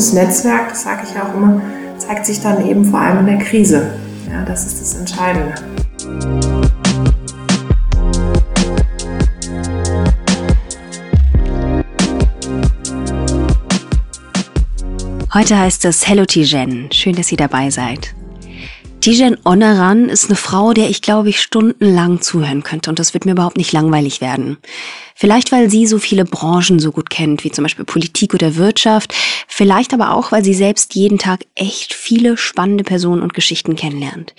gutes Netzwerk, das sage ich auch immer, zeigt sich dann eben vor allem in der Krise. Ja, das ist das Entscheidende. Heute heißt es Hello Tijen. Schön, dass ihr dabei seid. Tijen Onaran ist eine Frau, der ich glaube ich stundenlang zuhören könnte und das wird mir überhaupt nicht langweilig werden. Vielleicht, weil sie so viele Branchen so gut kennt, wie zum Beispiel Politik oder Wirtschaft. Vielleicht aber auch, weil sie selbst jeden Tag echt viele spannende Personen und Geschichten kennenlernt.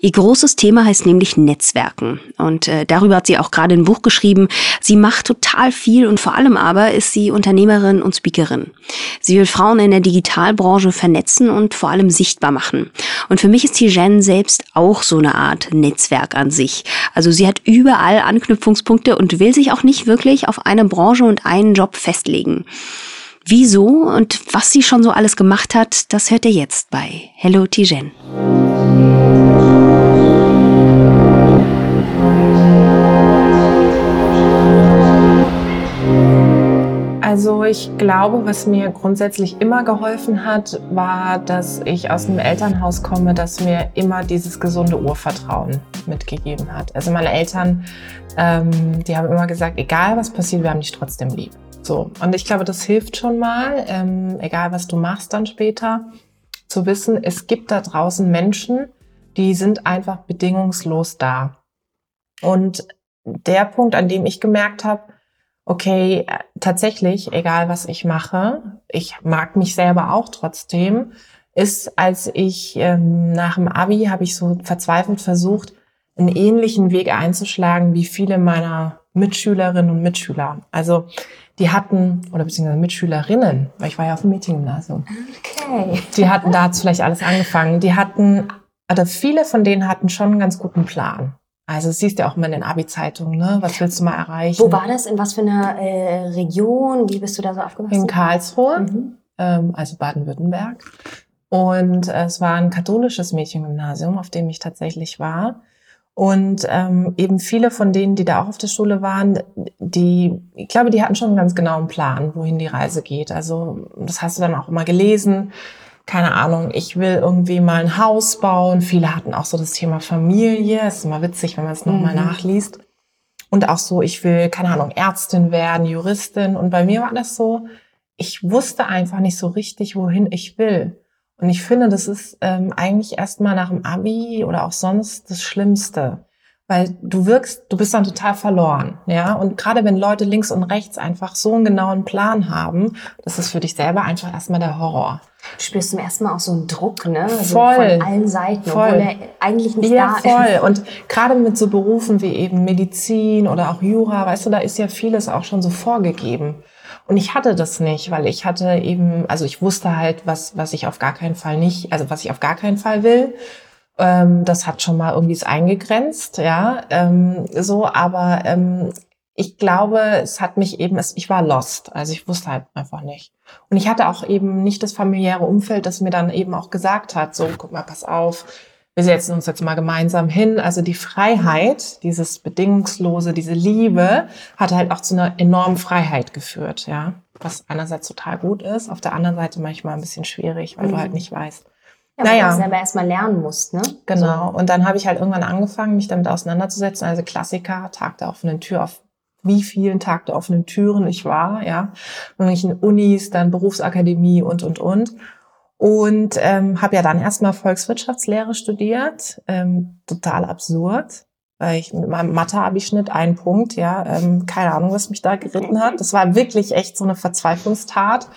Ihr großes Thema heißt nämlich Netzwerken. Und äh, darüber hat sie auch gerade ein Buch geschrieben. Sie macht total viel und vor allem aber ist sie Unternehmerin und Speakerin. Sie will Frauen in der Digitalbranche vernetzen und vor allem sichtbar machen. Und für mich ist Tijen selbst auch so eine Art Netzwerk an sich. Also sie hat überall Anknüpfungspunkte und will sich auch nicht wirklich wirklich auf eine Branche und einen Job festlegen. Wieso und was sie schon so alles gemacht hat, das hört ihr jetzt bei Hello Tijen. Ich glaube, was mir grundsätzlich immer geholfen hat, war, dass ich aus einem Elternhaus komme, das mir immer dieses gesunde Urvertrauen mitgegeben hat. Also meine Eltern, ähm, die haben immer gesagt, egal was passiert, wir haben dich trotzdem lieb. So, und ich glaube, das hilft schon mal, ähm, egal was du machst dann später, zu wissen, es gibt da draußen Menschen, die sind einfach bedingungslos da. Und der Punkt, an dem ich gemerkt habe, okay, äh, tatsächlich, egal was ich mache, ich mag mich selber auch trotzdem, ist, als ich ähm, nach dem Abi habe ich so verzweifelt versucht, einen ähnlichen Weg einzuschlagen wie viele meiner Mitschülerinnen und Mitschüler. Also die hatten, oder beziehungsweise Mitschülerinnen, weil ich war ja auf dem Mädchengymnasium. Okay. Die hatten, da hat vielleicht alles angefangen. Die hatten, also viele von denen hatten schon einen ganz guten Plan. Also siehst du ja auch immer in den Abi-Zeitungen, ne? Was willst du mal erreichen? Wo war das? In was für einer äh, Region? Wie bist du da so aufgewachsen? In Karlsruhe, mhm. ähm, also Baden-Württemberg. Und äh, es war ein katholisches Mädchengymnasium, auf dem ich tatsächlich war. Und ähm, eben viele von denen, die da auch auf der Schule waren, die, ich glaube, die hatten schon einen ganz genauen Plan, wohin die Reise geht. Also das hast du dann auch immer gelesen keine Ahnung, ich will irgendwie mal ein Haus bauen. Viele hatten auch so das Thema Familie. Es ist immer witzig, wenn man es nochmal mhm. nachliest. Und auch so, ich will, keine Ahnung, Ärztin werden, Juristin. Und bei mir war das so, ich wusste einfach nicht so richtig, wohin ich will. Und ich finde, das ist ähm, eigentlich erstmal nach dem Abi oder auch sonst das Schlimmste. Weil du wirkst, du bist dann total verloren, ja. Und gerade wenn Leute links und rechts einfach so einen genauen Plan haben, das ist für dich selber einfach erstmal der Horror. Du spürst zum ersten Mal auch so einen Druck, ne? So voll. von allen Seiten, voll. obwohl er eigentlich nicht ja, da voll. ist. Und gerade mit so Berufen wie eben Medizin oder auch Jura, weißt du, da ist ja vieles auch schon so vorgegeben. Und ich hatte das nicht, weil ich hatte eben, also ich wusste halt, was, was ich auf gar keinen Fall nicht, also was ich auf gar keinen Fall will. Ähm, das hat schon mal irgendwie es eingegrenzt, ja, ähm, so, aber ähm, ich glaube, es hat mich eben, ich war lost, also ich wusste halt einfach nicht. Und ich hatte auch eben nicht das familiäre Umfeld, das mir dann eben auch gesagt hat, so, guck mal, pass auf, wir setzen uns jetzt mal gemeinsam hin. Also die Freiheit, dieses bedingungslose, diese Liebe, hat halt auch zu einer enormen Freiheit geführt, ja. Was einerseits total gut ist, auf der anderen Seite manchmal ein bisschen schwierig, weil mhm. du halt nicht weißt. Ja, naja. du selber erstmal lernen musst, ne? Genau. So. Und dann habe ich halt irgendwann angefangen, mich damit auseinanderzusetzen. Also Klassiker, Tag der offenen Tür auf wie vielen Tag der offenen Türen ich war, ja, irgendwelchen Unis, dann Berufsakademie und und und und ähm, habe ja dann erstmal Volkswirtschaftslehre studiert, ähm, total absurd, weil ich mit meinem Mathe-Abischnitt einen Punkt, ja, ähm, keine Ahnung, was mich da geritten hat. Das war wirklich echt so eine Verzweiflungstat.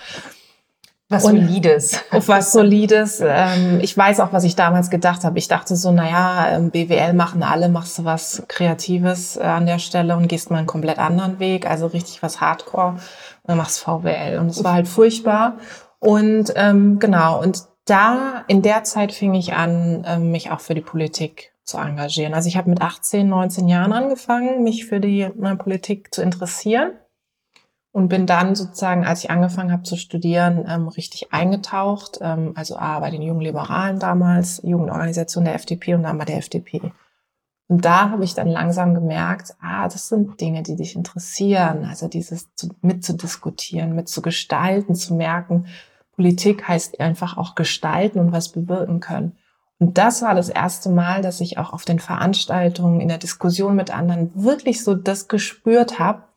Was und Solides. Auf was Solides. Ähm, ich weiß auch, was ich damals gedacht habe. Ich dachte so, naja, ähm, BWL machen alle, machst du was Kreatives äh, an der Stelle und gehst mal einen komplett anderen Weg, also richtig was Hardcore und dann machst VWL. Und es war halt furchtbar. Und ähm, genau, und da, in der Zeit fing ich an, ähm, mich auch für die Politik zu engagieren. Also ich habe mit 18, 19 Jahren angefangen, mich für die äh, Politik zu interessieren und bin dann sozusagen, als ich angefangen habe zu studieren, ähm, richtig eingetaucht. Ähm, also A, bei den jungen Liberalen damals, Jugendorganisation der FDP und dann bei der FDP. Und da habe ich dann langsam gemerkt, ah, das sind Dinge, die dich interessieren. Also dieses zu, mitzudiskutieren, mitzugestalten, zu merken, Politik heißt einfach auch gestalten und was bewirken können. Und das war das erste Mal, dass ich auch auf den Veranstaltungen, in der Diskussion mit anderen wirklich so das gespürt habe,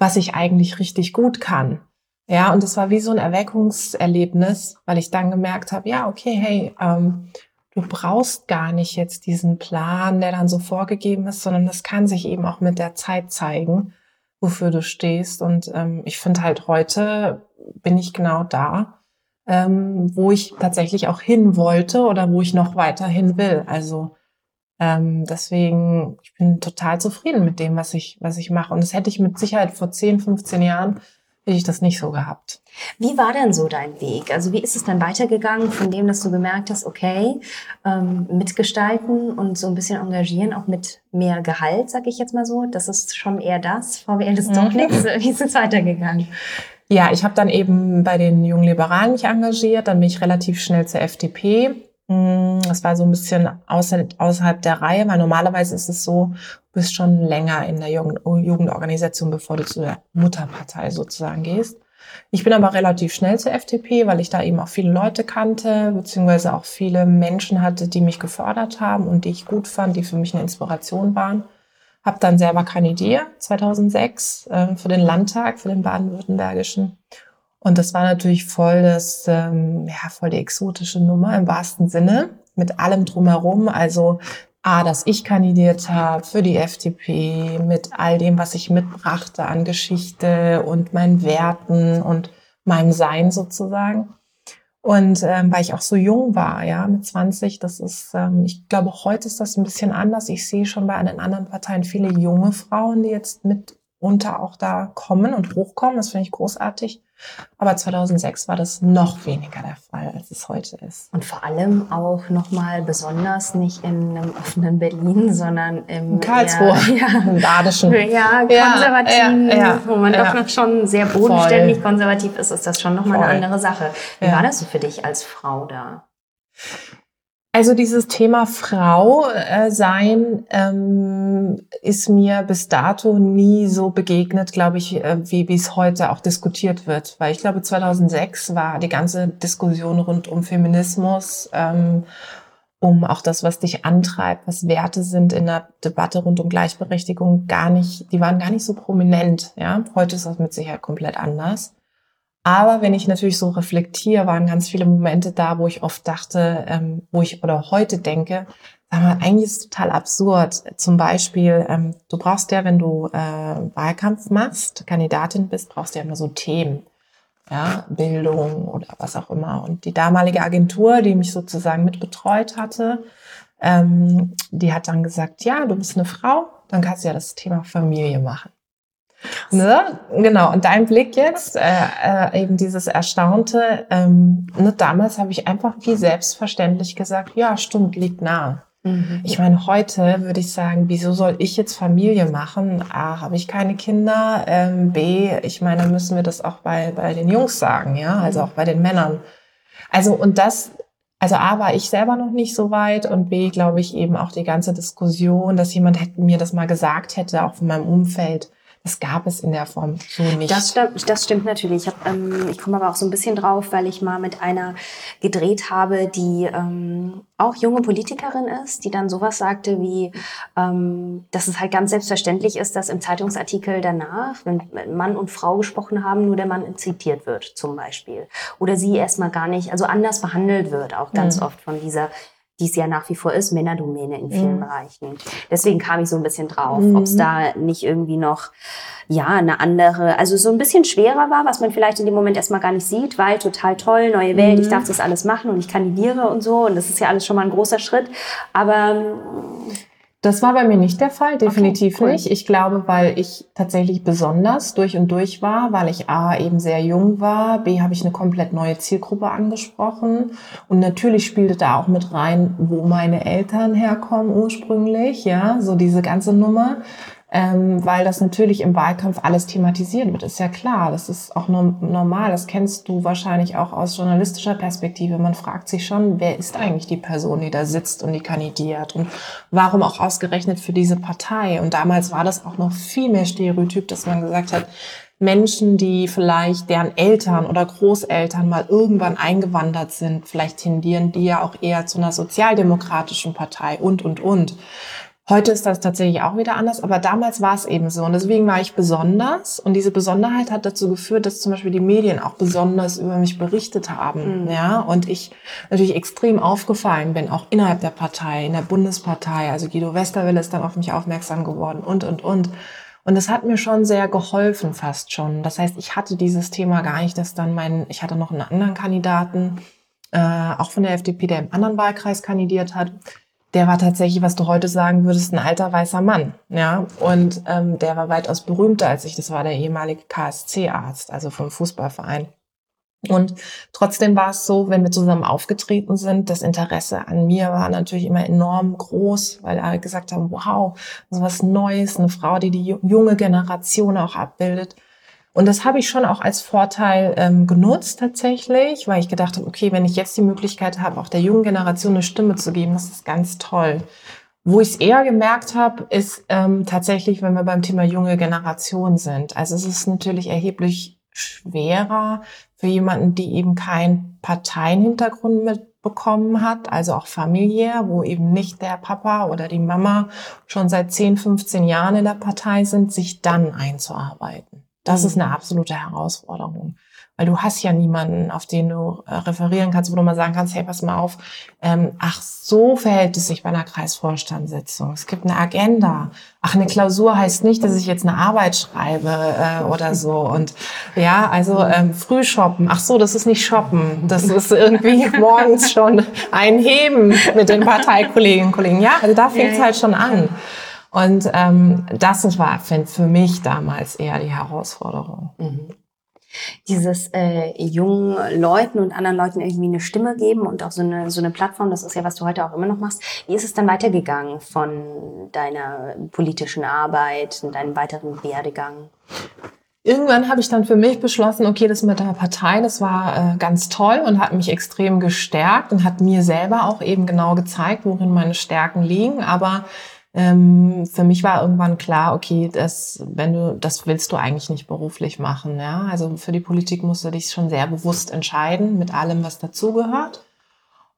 was ich eigentlich richtig gut kann. Ja, und es war wie so ein Erweckungserlebnis, weil ich dann gemerkt habe, ja, okay, hey, ähm, du brauchst gar nicht jetzt diesen Plan, der dann so vorgegeben ist, sondern das kann sich eben auch mit der Zeit zeigen, wofür du stehst. Und ähm, ich finde halt heute bin ich genau da, ähm, wo ich tatsächlich auch hin wollte oder wo ich noch weiter hin will. Also ähm, deswegen, ich bin total zufrieden mit dem, was ich, was ich mache. Und das hätte ich mit Sicherheit vor 10, 15 Jahren hätte ich das nicht so gehabt. Wie war denn so dein Weg? Also wie ist es dann weitergegangen von dem, dass du gemerkt hast, okay, ähm, mitgestalten und so ein bisschen engagieren, auch mit mehr Gehalt, sag ich jetzt mal so, das ist schon eher das, VWL ist doch mhm. nichts. Wie ist es weitergegangen? Ja, ich habe dann eben bei den Jungen Liberalen mich engagiert, dann bin ich relativ schnell zur FDP. Hm, das war so ein bisschen außerhalb der Reihe, weil normalerweise ist es so, du bist schon länger in der Jugendorganisation, bevor du zu der Mutterpartei sozusagen gehst. Ich bin aber relativ schnell zur FDP, weil ich da eben auch viele Leute kannte, beziehungsweise auch viele Menschen hatte, die mich gefördert haben und die ich gut fand, die für mich eine Inspiration waren. Habe dann selber kandidiert, 2006, äh, für den Landtag, für den baden-württembergischen. Und das war natürlich voll das, ähm, ja, voll die exotische Nummer im wahrsten Sinne, mit allem drumherum. Also A, dass ich kandidiert habe für die FDP, mit all dem, was ich mitbrachte an Geschichte und meinen Werten und meinem Sein sozusagen. Und ähm, weil ich auch so jung war, ja, mit 20, das ist, ähm, ich glaube, heute ist das ein bisschen anders. Ich sehe schon bei den anderen Parteien viele junge Frauen, die jetzt mitunter auch da kommen und hochkommen. Das finde ich großartig. Aber 2006 war das noch weniger der Fall, als es heute ist. Und vor allem auch nochmal besonders nicht in einem offenen Berlin, sondern im in Karlsruhe, eher, ja, im Badischen. Ja, konservativ, ja, ja, wo man doch noch schon sehr bodenständig Voll. konservativ ist, ist das schon nochmal eine andere Sache. Wie war das so für dich als Frau da? Also dieses Thema Frau äh, sein ähm, ist mir bis dato nie so begegnet, glaube ich, äh, wie es heute auch diskutiert wird. Weil ich glaube, 2006 war die ganze Diskussion rund um Feminismus, ähm, um auch das, was dich antreibt, was Werte sind in der Debatte rund um Gleichberechtigung, gar nicht, die waren gar nicht so prominent. Ja, heute ist das mit Sicherheit komplett anders. Aber wenn ich natürlich so reflektiere, waren ganz viele Momente da, wo ich oft dachte, ähm, wo ich oder heute denke, sag mal, eigentlich ist es total absurd. Zum Beispiel, ähm, du brauchst ja, wenn du äh, Wahlkampf machst, Kandidatin bist, brauchst du ja immer so Themen. Ja, Bildung oder was auch immer. Und die damalige Agentur, die mich sozusagen mitbetreut hatte, ähm, die hat dann gesagt, ja, du bist eine Frau, dann kannst du ja das Thema Familie machen. Ne? Genau, und dein Blick jetzt, äh, äh, eben dieses Erstaunte, ähm, ne, damals habe ich einfach wie selbstverständlich gesagt, ja, stimmt, liegt nahe. Mhm. Ich meine, heute würde ich sagen, wieso soll ich jetzt Familie machen? A, habe ich keine Kinder, ähm, B, ich meine, müssen wir das auch bei, bei den Jungs sagen, ja, also auch bei den Männern. Also, und das, also A, war ich selber noch nicht so weit und B, glaube ich eben auch die ganze Diskussion, dass jemand hätte, mir das mal gesagt hätte, auch von meinem Umfeld, das gab es in der Form so nicht. Das, das stimmt natürlich. Ich, hab, ähm, ich komme aber auch so ein bisschen drauf, weil ich mal mit einer gedreht habe, die ähm, auch junge Politikerin ist, die dann sowas sagte wie, ähm, dass es halt ganz selbstverständlich ist, dass im Zeitungsartikel danach, wenn Mann und Frau gesprochen haben, nur der Mann zitiert wird zum Beispiel. Oder sie erstmal gar nicht, also anders behandelt wird, auch ganz mhm. oft von dieser die es ja nach wie vor ist, Männerdomäne in vielen mhm. Bereichen. Deswegen kam ich so ein bisschen drauf, mhm. ob es da nicht irgendwie noch ja eine andere, also so ein bisschen schwerer war, was man vielleicht in dem Moment erstmal gar nicht sieht, weil total toll, neue Welt, mhm. ich darf das alles machen und ich kandidiere und so und das ist ja alles schon mal ein großer Schritt, aber das war bei mir nicht der Fall, definitiv okay, cool. nicht. Ich glaube, weil ich tatsächlich besonders durch und durch war, weil ich A eben sehr jung war, B habe ich eine komplett neue Zielgruppe angesprochen und natürlich spielte da auch mit rein, wo meine Eltern herkommen ursprünglich, ja, so diese ganze Nummer ähm, weil das natürlich im Wahlkampf alles thematisiert wird. Ist ja klar, das ist auch normal, das kennst du wahrscheinlich auch aus journalistischer Perspektive. Man fragt sich schon, wer ist eigentlich die Person, die da sitzt und die kandidiert und warum auch ausgerechnet für diese Partei. Und damals war das auch noch viel mehr Stereotyp, dass man gesagt hat, Menschen, die vielleicht deren Eltern oder Großeltern mal irgendwann eingewandert sind, vielleicht tendieren die ja auch eher zu einer sozialdemokratischen Partei und, und, und. Heute ist das tatsächlich auch wieder anders, aber damals war es eben so. Und deswegen war ich besonders. Und diese Besonderheit hat dazu geführt, dass zum Beispiel die Medien auch besonders über mich berichtet haben. Mhm. Ja, und ich natürlich extrem aufgefallen bin, auch innerhalb der Partei, in der Bundespartei. Also Guido Westerwelle ist dann auf mich aufmerksam geworden und, und, und. Und das hat mir schon sehr geholfen, fast schon. Das heißt, ich hatte dieses Thema gar nicht, dass dann mein, ich hatte noch einen anderen Kandidaten, äh, auch von der FDP, der im anderen Wahlkreis kandidiert hat der war tatsächlich, was du heute sagen würdest, ein alter weißer Mann. Ja, und ähm, der war weitaus berühmter als ich. Das war der ehemalige KSC-Arzt, also vom Fußballverein. Und trotzdem war es so, wenn wir zusammen aufgetreten sind, das Interesse an mir war natürlich immer enorm groß, weil alle gesagt haben, wow, so was Neues, eine Frau, die die junge Generation auch abbildet. Und das habe ich schon auch als Vorteil ähm, genutzt tatsächlich, weil ich gedacht habe, okay, wenn ich jetzt die Möglichkeit habe, auch der jungen Generation eine Stimme zu geben, das ist ganz toll. Wo ich es eher gemerkt habe, ist ähm, tatsächlich, wenn wir beim Thema junge Generation sind. Also es ist natürlich erheblich schwerer für jemanden, die eben keinen Parteienhintergrund mitbekommen hat, also auch familiär, wo eben nicht der Papa oder die Mama schon seit 10, 15 Jahren in der Partei sind, sich dann einzuarbeiten. Das ist eine mhm. absolute Herausforderung. Weil du hast ja niemanden, auf den du äh, referieren kannst, wo du mal sagen kannst, hey, pass mal auf, ähm, ach, so verhält es sich bei einer Kreisvorstandssitzung. Es gibt eine Agenda. Ach, eine Klausur heißt nicht, dass ich jetzt eine Arbeit schreibe äh, oder so. Und ja, also ähm, früh shoppen. Ach so, das ist nicht shoppen. Das ist irgendwie morgens schon einheben mit den Parteikolleginnen und Kollegen. Ja, also da fängt es ja, halt schon an. Und ähm, das war für mich damals eher die Herausforderung. Mhm. Dieses äh, jungen Leuten und anderen Leuten irgendwie eine Stimme geben und auch so eine, so eine Plattform, das ist ja, was du heute auch immer noch machst. Wie ist es dann weitergegangen von deiner politischen Arbeit und deinem weiteren Werdegang? Irgendwann habe ich dann für mich beschlossen, okay, das mit der Partei, das war äh, ganz toll und hat mich extrem gestärkt und hat mir selber auch eben genau gezeigt, worin meine Stärken liegen. Aber ähm, für mich war irgendwann klar, okay, das, wenn du, das willst du eigentlich nicht beruflich machen. Ja? Also für die Politik musst du dich schon sehr bewusst entscheiden mit allem, was dazugehört.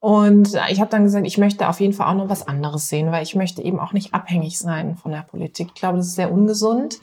Und ich habe dann gesagt, ich möchte auf jeden Fall auch noch was anderes sehen, weil ich möchte eben auch nicht abhängig sein von der Politik. Ich glaube, das ist sehr ungesund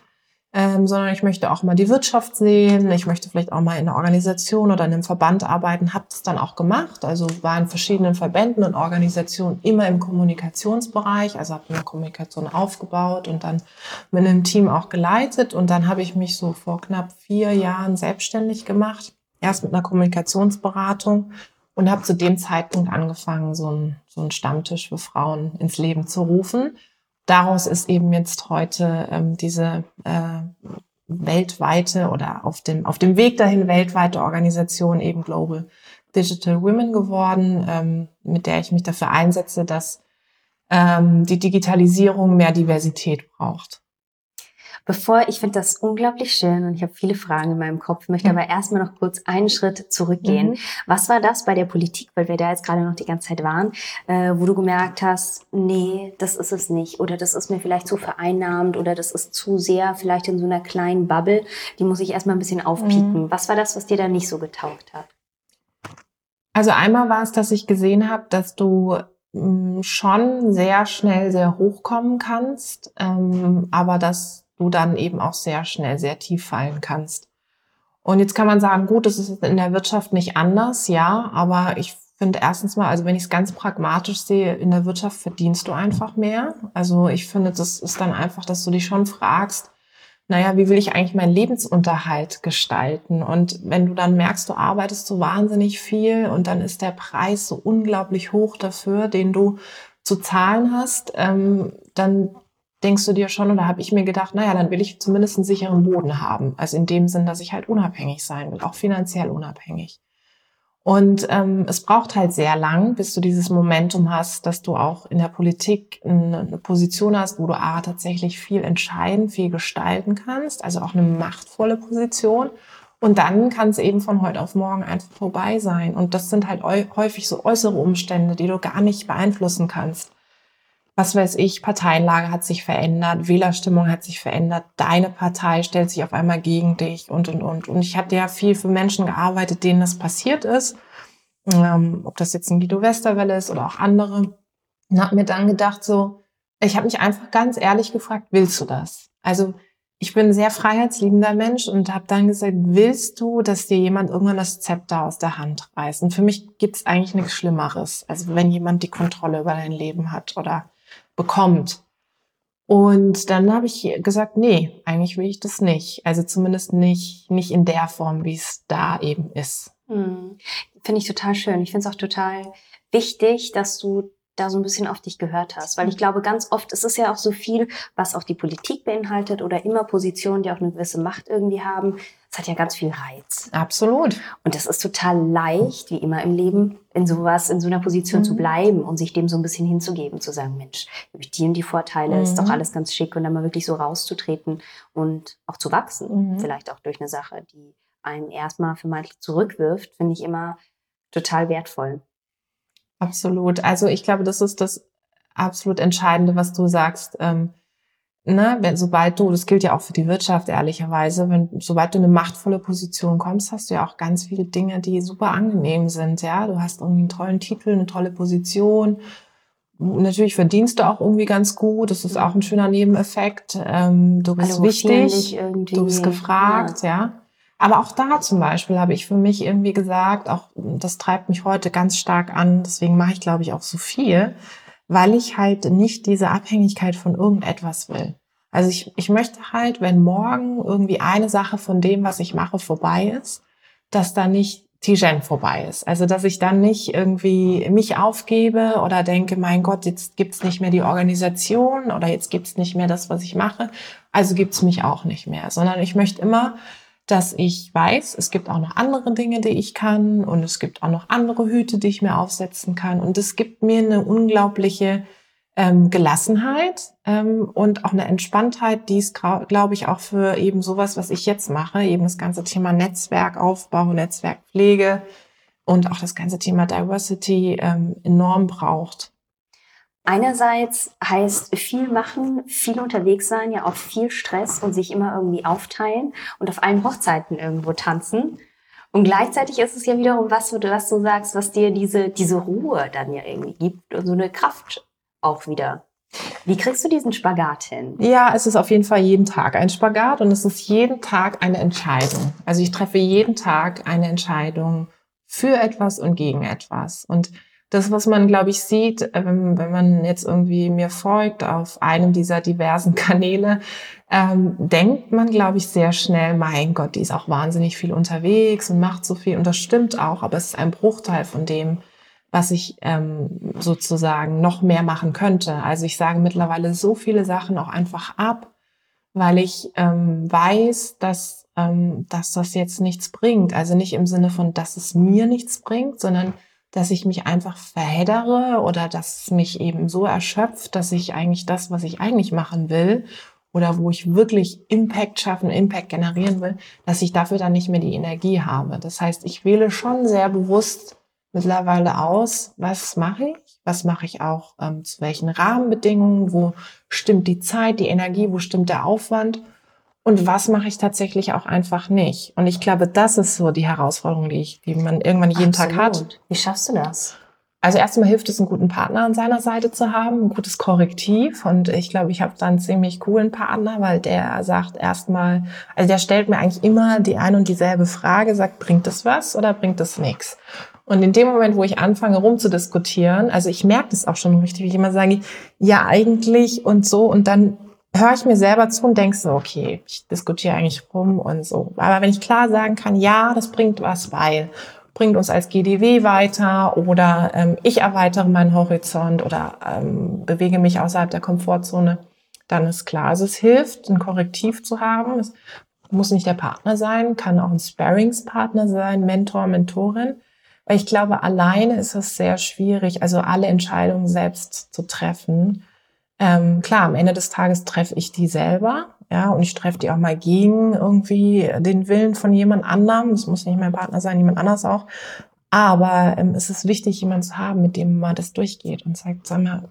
ähm, sondern ich möchte auch mal die Wirtschaft sehen. Ich möchte vielleicht auch mal in einer Organisation oder in einem Verband arbeiten. Habe das dann auch gemacht. Also war in verschiedenen Verbänden und Organisationen immer im Kommunikationsbereich. Also habe eine Kommunikation aufgebaut und dann mit einem Team auch geleitet. Und dann habe ich mich so vor knapp vier Jahren selbstständig gemacht. Erst mit einer Kommunikationsberatung und habe zu dem Zeitpunkt angefangen, so einen, so einen Stammtisch für Frauen ins Leben zu rufen daraus ist eben jetzt heute ähm, diese äh, weltweite oder auf dem, auf dem Weg dahin weltweite Organisation eben Global Digital Women geworden, ähm, mit der ich mich dafür einsetze, dass ähm, die Digitalisierung mehr Diversität braucht. Bevor, ich finde das unglaublich schön und ich habe viele Fragen in meinem Kopf, möchte aber erstmal noch kurz einen Schritt zurückgehen. Mhm. Was war das bei der Politik, weil wir da jetzt gerade noch die ganze Zeit waren, äh, wo du gemerkt hast, nee, das ist es nicht oder das ist mir vielleicht zu vereinnahmend oder das ist zu sehr vielleicht in so einer kleinen Bubble, die muss ich erstmal ein bisschen aufpieken. Mhm. Was war das, was dir da nicht so getaugt hat? Also einmal war es, dass ich gesehen habe, dass du mm, schon sehr schnell sehr hochkommen kannst, ähm, aber dass du dann eben auch sehr schnell sehr tief fallen kannst. Und jetzt kann man sagen, gut, das ist in der Wirtschaft nicht anders, ja, aber ich finde erstens mal, also wenn ich es ganz pragmatisch sehe, in der Wirtschaft verdienst du einfach mehr. Also ich finde, das ist dann einfach, dass du dich schon fragst, naja, wie will ich eigentlich meinen Lebensunterhalt gestalten? Und wenn du dann merkst, du arbeitest so wahnsinnig viel und dann ist der Preis so unglaublich hoch dafür, den du zu zahlen hast, ähm, dann denkst du dir schon, oder habe ich mir gedacht, naja, dann will ich zumindest einen sicheren Boden haben. Also in dem Sinn, dass ich halt unabhängig sein will, auch finanziell unabhängig. Und ähm, es braucht halt sehr lang, bis du dieses Momentum hast, dass du auch in der Politik eine, Position hast, wo du A, tatsächlich viel entscheiden, viel gestalten kannst, also auch eine machtvolle Position. Und dann kann es eben von heute auf morgen einfach vorbei sein. Und das sind halt häufig so äußere Umstände, die du gar nicht beeinflussen kannst. Was weiß ich, Parteienlage hat sich verändert, Wählerstimmung hat sich verändert, deine Partei stellt sich auf einmal gegen dich und, und, und. Und ich hatte ja viel für Menschen gearbeitet, denen das passiert ist, ähm, ob das jetzt ein Guido Westerwelle ist oder auch andere. Und habe mir dann gedacht, so, ich habe mich einfach ganz ehrlich gefragt, willst du das? Also ich bin ein sehr freiheitsliebender Mensch und habe dann gesagt, willst du, dass dir jemand irgendwann das Zepter aus der Hand reißt? Und für mich gibt's eigentlich nichts Schlimmeres, also wenn jemand die Kontrolle über dein Leben hat oder bekommt. Und dann habe ich gesagt, nee, eigentlich will ich das nicht. Also zumindest nicht, nicht in der Form, wie es da eben ist. Hm. Finde ich total schön. Ich finde es auch total wichtig, dass du da so ein bisschen auf dich gehört hast. Weil ich mhm. glaube, ganz oft ist es ja auch so viel, was auch die Politik beinhaltet oder immer Positionen, die auch eine gewisse Macht irgendwie haben. Es hat ja ganz viel Reiz. Absolut. Und es ist total leicht, wie immer im Leben, in sowas, in so einer Position mhm. zu bleiben und sich dem so ein bisschen hinzugeben, zu sagen, Mensch, habe ich die und die Vorteile, mhm. ist doch mhm. alles ganz schick und dann mal wirklich so rauszutreten und auch zu wachsen. Mhm. Vielleicht auch durch eine Sache, die einen erstmal vermeintlich zurückwirft, finde ich immer total wertvoll. Absolut. Also ich glaube, das ist das absolut Entscheidende, was du sagst. Ähm, ne, wenn, sobald du, das gilt ja auch für die Wirtschaft ehrlicherweise, wenn sobald du in eine machtvolle Position kommst, hast du ja auch ganz viele Dinge, die super angenehm sind. Ja, du hast irgendwie einen tollen Titel, eine tolle Position. Natürlich verdienst du auch irgendwie ganz gut. Das ist auch ein schöner Nebeneffekt. Ähm, du bist Alle wichtig, du bist gefragt, ja. ja. Aber auch da zum Beispiel habe ich für mich irgendwie gesagt, auch das treibt mich heute ganz stark an, deswegen mache ich, glaube ich, auch so viel, weil ich halt nicht diese Abhängigkeit von irgendetwas will. Also ich, ich möchte halt, wenn morgen irgendwie eine Sache von dem, was ich mache, vorbei ist, dass da nicht Tijen vorbei ist. Also dass ich dann nicht irgendwie mich aufgebe oder denke, mein Gott, jetzt gibt's nicht mehr die Organisation oder jetzt gibt's nicht mehr das, was ich mache, also gibt's mich auch nicht mehr, sondern ich möchte immer dass ich weiß, es gibt auch noch andere Dinge, die ich kann und es gibt auch noch andere Hüte, die ich mir aufsetzen kann. Und es gibt mir eine unglaubliche ähm, Gelassenheit ähm, und auch eine Entspanntheit, die es, glaube ich, auch für eben sowas, was ich jetzt mache, eben das ganze Thema Netzwerkaufbau, Netzwerkpflege und auch das ganze Thema Diversity ähm, enorm braucht. Einerseits heißt viel machen, viel unterwegs sein, ja auch viel Stress und sich immer irgendwie aufteilen und auf allen Hochzeiten irgendwo tanzen. Und gleichzeitig ist es ja wiederum was, was du sagst, was dir diese, diese Ruhe dann ja irgendwie gibt und so eine Kraft auch wieder. Wie kriegst du diesen Spagat hin? Ja, es ist auf jeden Fall jeden Tag ein Spagat und es ist jeden Tag eine Entscheidung. Also ich treffe jeden Tag eine Entscheidung für etwas und gegen etwas. Und das, was man, glaube ich, sieht, äh, wenn, wenn man jetzt irgendwie mir folgt auf einem dieser diversen Kanäle, ähm, denkt man, glaube ich, sehr schnell, mein Gott, die ist auch wahnsinnig viel unterwegs und macht so viel. Und das stimmt auch, aber es ist ein Bruchteil von dem, was ich ähm, sozusagen noch mehr machen könnte. Also ich sage mittlerweile so viele Sachen auch einfach ab, weil ich ähm, weiß, dass, ähm, dass das jetzt nichts bringt. Also nicht im Sinne von, dass es mir nichts bringt, sondern dass ich mich einfach verheddere oder dass es mich eben so erschöpft, dass ich eigentlich das, was ich eigentlich machen will oder wo ich wirklich Impact schaffen, Impact generieren will, dass ich dafür dann nicht mehr die Energie habe. Das heißt, ich wähle schon sehr bewusst mittlerweile aus, was mache ich, was mache ich auch, ähm, zu welchen Rahmenbedingungen, wo stimmt die Zeit, die Energie, wo stimmt der Aufwand und was mache ich tatsächlich auch einfach nicht. Und ich glaube, das ist so die Herausforderung, die, ich, die man irgendwann jeden Absolut. Tag hat. Wie schaffst du das? Also erstmal hilft es, einen guten Partner an seiner Seite zu haben, ein gutes Korrektiv. Und ich glaube, ich habe da einen ziemlich coolen Partner, weil der sagt erstmal, also der stellt mir eigentlich immer die eine und dieselbe Frage, sagt, bringt das was oder bringt das nichts? Und in dem Moment, wo ich anfange rumzudiskutieren, also ich merke das auch schon richtig, wie ich immer sage, ja eigentlich und so, und dann höre ich mir selber zu und denke so, okay, ich diskutiere eigentlich rum und so. Aber wenn ich klar sagen kann, ja, das bringt was, weil bringt uns als GDW weiter oder ähm, ich erweitere meinen Horizont oder ähm, bewege mich außerhalb der Komfortzone, dann ist klar. Also es hilft, ein Korrektiv zu haben. Es muss nicht der Partner sein, kann auch ein Sparringspartner sein, Mentor, Mentorin. Weil ich glaube, alleine ist es sehr schwierig, also alle Entscheidungen selbst zu treffen. Ähm, klar, am Ende des Tages treffe ich die selber, ja, und ich treffe die auch mal gegen irgendwie den Willen von jemand anderem. Das muss nicht mein Partner sein, jemand anders auch. Aber ähm, es ist wichtig, jemanden zu haben, mit dem man das durchgeht und sagt, sag mal,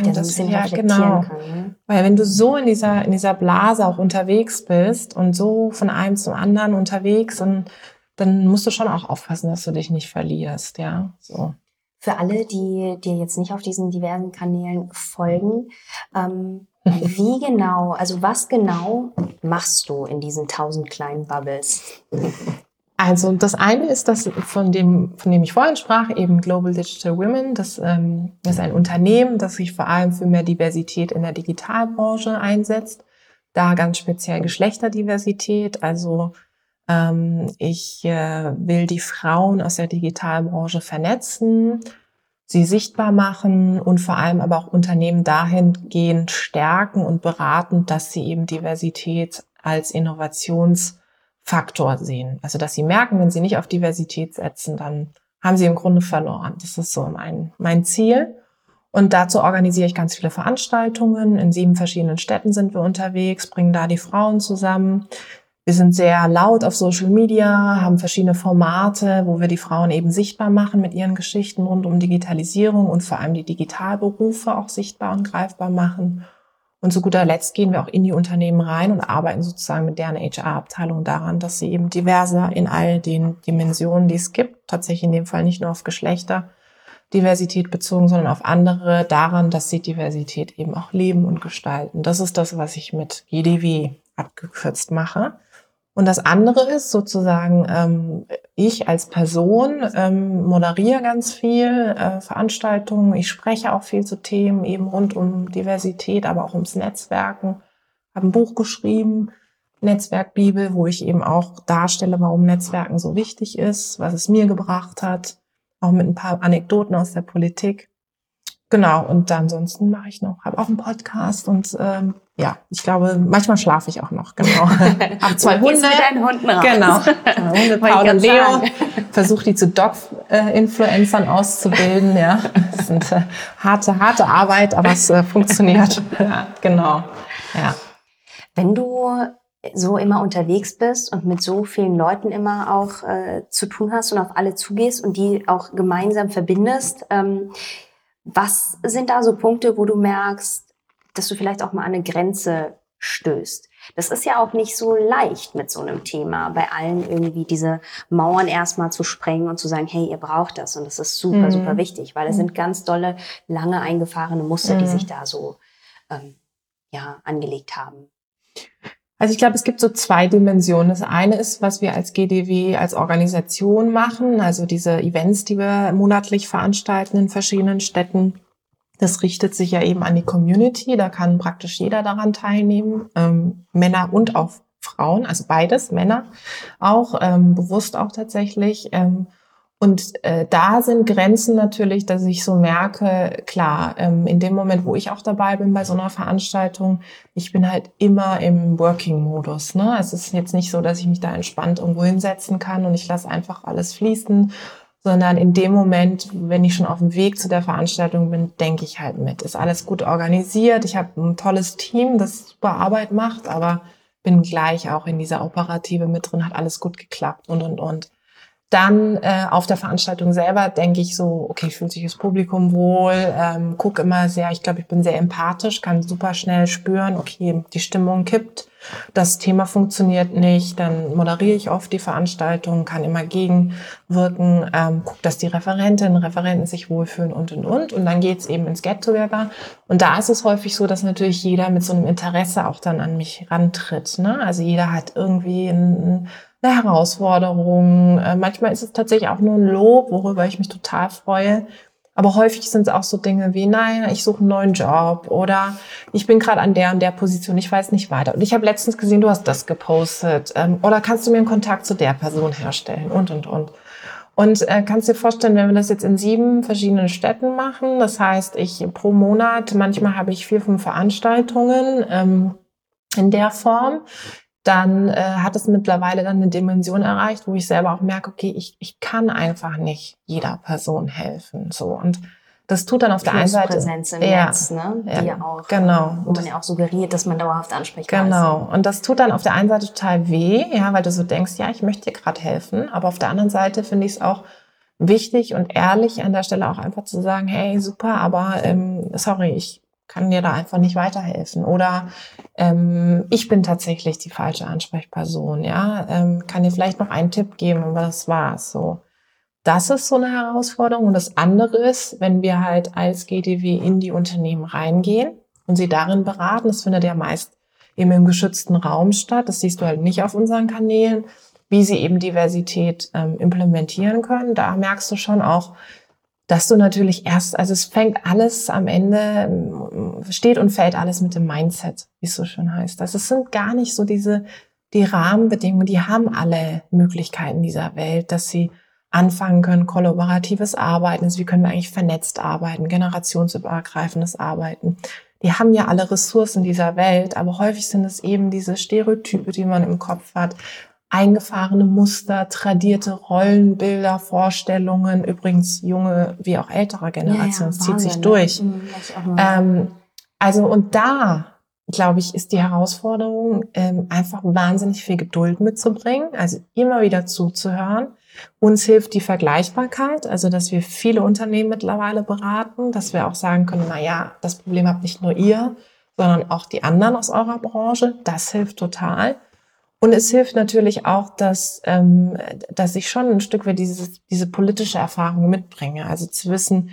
der das, so ja, genau. kann. Ne? Weil wenn du so in dieser, in dieser Blase auch unterwegs bist und so von einem zum anderen unterwegs und dann musst du schon auch aufpassen, dass du dich nicht verlierst, ja, so. Für alle, die dir jetzt nicht auf diesen diversen Kanälen folgen, ähm, wie genau, also was genau machst du in diesen tausend kleinen Bubbles? Also das eine ist das, von dem, von dem ich vorhin sprach, eben Global Digital Women. Das ähm, ist ein Unternehmen, das sich vor allem für mehr Diversität in der Digitalbranche einsetzt. Da ganz speziell Geschlechterdiversität. Also ich äh, will die Frauen aus der Digitalbranche vernetzen, sie sichtbar machen und vor allem aber auch Unternehmen dahingehend stärken und beraten, dass sie eben Diversität als Innovations Faktor sehen. Also dass sie merken, wenn sie nicht auf Diversität setzen, dann haben sie im Grunde verloren. Das ist so mein, mein Ziel. Und dazu organisiere ich ganz viele Veranstaltungen. In sieben verschiedenen Städten sind wir unterwegs, bringen da die Frauen zusammen. Wir sind sehr laut auf Social Media, haben verschiedene Formate, wo wir die Frauen eben sichtbar machen mit ihren Geschichten rund um Digitalisierung und vor allem die Digitalberufe auch sichtbar und greifbar machen. Und zu guter Letzt gehen wir auch in die Unternehmen rein und arbeiten sozusagen mit deren HR-Abteilung daran, dass sie eben diverser in all den Dimensionen, die es gibt, tatsächlich in dem Fall nicht nur auf Geschlechter, Diversität bezogen, sondern auf andere, daran, dass sie Diversität eben auch leben und gestalten. Das ist das, was ich mit GDW abgekürzt mache. Und das andere ist sozusagen, ähm, ich als Person ähm, moderiere ganz viel äh, Veranstaltungen, ich spreche auch viel zu Themen eben rund um Diversität, aber auch ums Netzwerken. Habe ein Buch geschrieben, Netzwerkbibel, wo ich eben auch darstelle, warum Netzwerken so wichtig ist, was es mir gebracht hat, auch mit ein paar Anekdoten aus der Politik. Genau, und ansonsten mache ich noch, habe auch einen Podcast und ähm, ja, ich glaube, manchmal schlafe ich auch noch, genau. Hab zwei Hunde. Mit deinen Hunden raus. Genau. Hunde, Paul und Leo. Versuche die zu Dog-Influencern auszubilden, ja. Das ist äh, harte, harte Arbeit, aber es äh, funktioniert. ja, genau. Ja. Wenn du so immer unterwegs bist und mit so vielen Leuten immer auch äh, zu tun hast und auf alle zugehst und die auch gemeinsam verbindest, ähm, was sind da so Punkte, wo du merkst, dass du vielleicht auch mal an eine Grenze stößt? Das ist ja auch nicht so leicht mit so einem Thema, bei allen irgendwie diese Mauern erstmal zu sprengen und zu sagen, hey, ihr braucht das. Und das ist super, mhm. super wichtig, weil es mhm. sind ganz dolle, lange eingefahrene Muster, mhm. die sich da so ähm, ja, angelegt haben. Also ich glaube, es gibt so zwei Dimensionen. Das eine ist, was wir als GDW als Organisation machen, also diese Events, die wir monatlich veranstalten in verschiedenen Städten. Das richtet sich ja eben an die Community. Da kann praktisch jeder daran teilnehmen, ähm, Männer und auch Frauen, also beides, Männer auch, ähm, bewusst auch tatsächlich. Ähm, und äh, da sind Grenzen natürlich, dass ich so merke, klar, ähm, in dem Moment, wo ich auch dabei bin bei so einer Veranstaltung, ich bin halt immer im Working-Modus. Ne? Es ist jetzt nicht so, dass ich mich da entspannt irgendwo hinsetzen kann und ich lasse einfach alles fließen, sondern in dem Moment, wenn ich schon auf dem Weg zu der Veranstaltung bin, denke ich halt mit. Ist alles gut organisiert, ich habe ein tolles Team, das super Arbeit macht, aber bin gleich auch in dieser Operative mit drin, hat alles gut geklappt und, und, und. Dann äh, auf der Veranstaltung selber denke ich so, okay, fühlt sich das Publikum wohl, ähm, guck immer sehr, ich glaube, ich bin sehr empathisch, kann super schnell spüren, okay, die Stimmung kippt, das Thema funktioniert nicht, dann moderiere ich oft die Veranstaltung, kann immer gegenwirken, ähm, guck, dass die Referentinnen, Referenten sich wohlfühlen und und und. Und dann geht's eben ins Get-Together. Und da ist es häufig so, dass natürlich jeder mit so einem Interesse auch dann an mich rantritt. Ne? Also jeder hat irgendwie ein eine Herausforderung. Äh, manchmal ist es tatsächlich auch nur ein Lob, worüber ich mich total freue. Aber häufig sind es auch so Dinge wie, nein, ich suche einen neuen Job oder ich bin gerade an der und der Position, ich weiß nicht weiter. Und ich habe letztens gesehen, du hast das gepostet. Ähm, oder kannst du mir einen Kontakt zu der Person herstellen und, und, und. Und äh, kannst dir vorstellen, wenn wir das jetzt in sieben verschiedenen Städten machen, das heißt, ich pro Monat, manchmal habe ich vier, fünf Veranstaltungen ähm, in der Form dann äh, hat es mittlerweile dann eine Dimension erreicht, wo ich selber auch merke, okay, ich, ich kann einfach nicht jeder Person helfen. So und das tut dann auf der einen Seite Präsenz im ja, Netz, ne? Die ja, auch, genau. wo man ja auch suggeriert, dass man dauerhaft ansprechbar genau. ist. Genau. Und das tut dann auf der einen Seite total weh, ja, weil du so denkst, ja, ich möchte dir gerade helfen, aber auf der anderen Seite finde ich es auch wichtig und ehrlich an der Stelle auch einfach zu sagen, hey, super, aber ähm, sorry, ich kann dir da einfach nicht weiterhelfen. Oder ähm, ich bin tatsächlich die falsche Ansprechperson, ja. Ähm, kann dir vielleicht noch einen Tipp geben, aber das war's so. Das ist so eine Herausforderung. Und das andere ist, wenn wir halt als GDW in die Unternehmen reingehen und sie darin beraten, das findet ja meist eben im geschützten Raum statt, das siehst du halt nicht auf unseren Kanälen, wie sie eben Diversität ähm, implementieren können. Da merkst du schon auch, dass du natürlich erst, also es fängt alles am Ende, steht und fällt alles mit dem Mindset, wie es so schön heißt. Also es sind gar nicht so diese, die Rahmenbedingungen, die haben alle Möglichkeiten dieser Welt, dass sie anfangen können, kollaboratives Arbeiten, also wie können wir eigentlich vernetzt arbeiten, generationsübergreifendes Arbeiten. Die haben ja alle Ressourcen dieser Welt, aber häufig sind es eben diese Stereotype, die man im Kopf hat, eingefahrene Muster, tradierte Rollenbilder, Vorstellungen, übrigens junge wie auch ältere Generation, ja, ja, zieht sich durch. Mhm, ähm, also und da, glaube ich, ist die Herausforderung, ähm, einfach wahnsinnig viel Geduld mitzubringen, also immer wieder zuzuhören. Uns hilft die Vergleichbarkeit, also dass wir viele Unternehmen mittlerweile beraten, dass wir auch sagen können, na ja, das Problem habt nicht nur ihr, sondern auch die anderen aus eurer Branche. Das hilft total. Und es hilft natürlich auch, dass, ähm, dass ich schon ein Stück weit diese, diese politische Erfahrung mitbringe. Also zu wissen,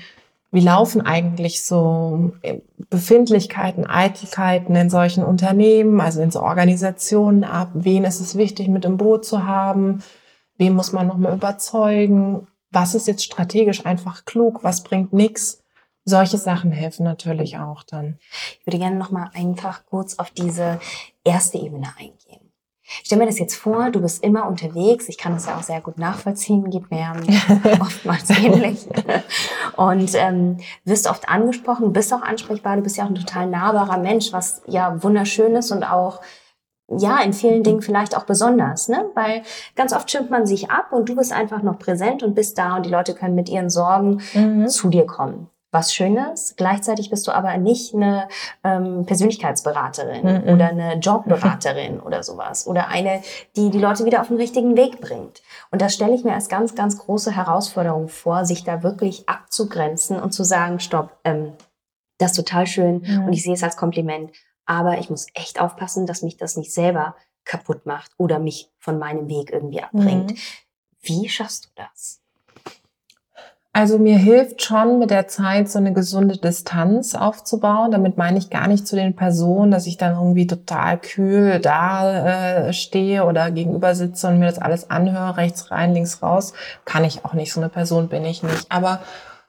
wie laufen eigentlich so äh, Befindlichkeiten, Eitelkeiten in solchen Unternehmen, also in so Organisationen ab? Wen ist es wichtig, mit im Boot zu haben? Wen muss man nochmal überzeugen? Was ist jetzt strategisch einfach klug? Was bringt nichts? Solche Sachen helfen natürlich auch dann. Ich würde gerne nochmal einfach kurz auf diese erste Ebene eingehen. Stell mir das jetzt vor, du bist immer unterwegs. Ich kann das ja auch sehr gut nachvollziehen, geht mir oftmals ähnlich. Und ähm, wirst oft angesprochen, bist auch ansprechbar, du bist ja auch ein total nahbarer Mensch, was ja wunderschön ist und auch ja, in vielen Dingen vielleicht auch besonders, ne? Weil ganz oft schimpft man sich ab und du bist einfach noch präsent und bist da und die Leute können mit ihren Sorgen mhm. zu dir kommen was Schönes. Gleichzeitig bist du aber nicht eine ähm, Persönlichkeitsberaterin mhm. oder eine Jobberaterin oder sowas oder eine, die die Leute wieder auf den richtigen Weg bringt. Und das stelle ich mir als ganz, ganz große Herausforderung vor, sich da wirklich abzugrenzen und zu sagen, stopp, ähm, das ist total schön mhm. und ich sehe es als Kompliment, aber ich muss echt aufpassen, dass mich das nicht selber kaputt macht oder mich von meinem Weg irgendwie abbringt. Mhm. Wie schaffst du das? Also mir hilft schon mit der Zeit so eine gesunde Distanz aufzubauen. Damit meine ich gar nicht zu den Personen, dass ich dann irgendwie total kühl da äh, stehe oder gegenüber sitze und mir das alles anhöre, rechts rein, links raus. Kann ich auch nicht. So eine Person bin ich nicht. Aber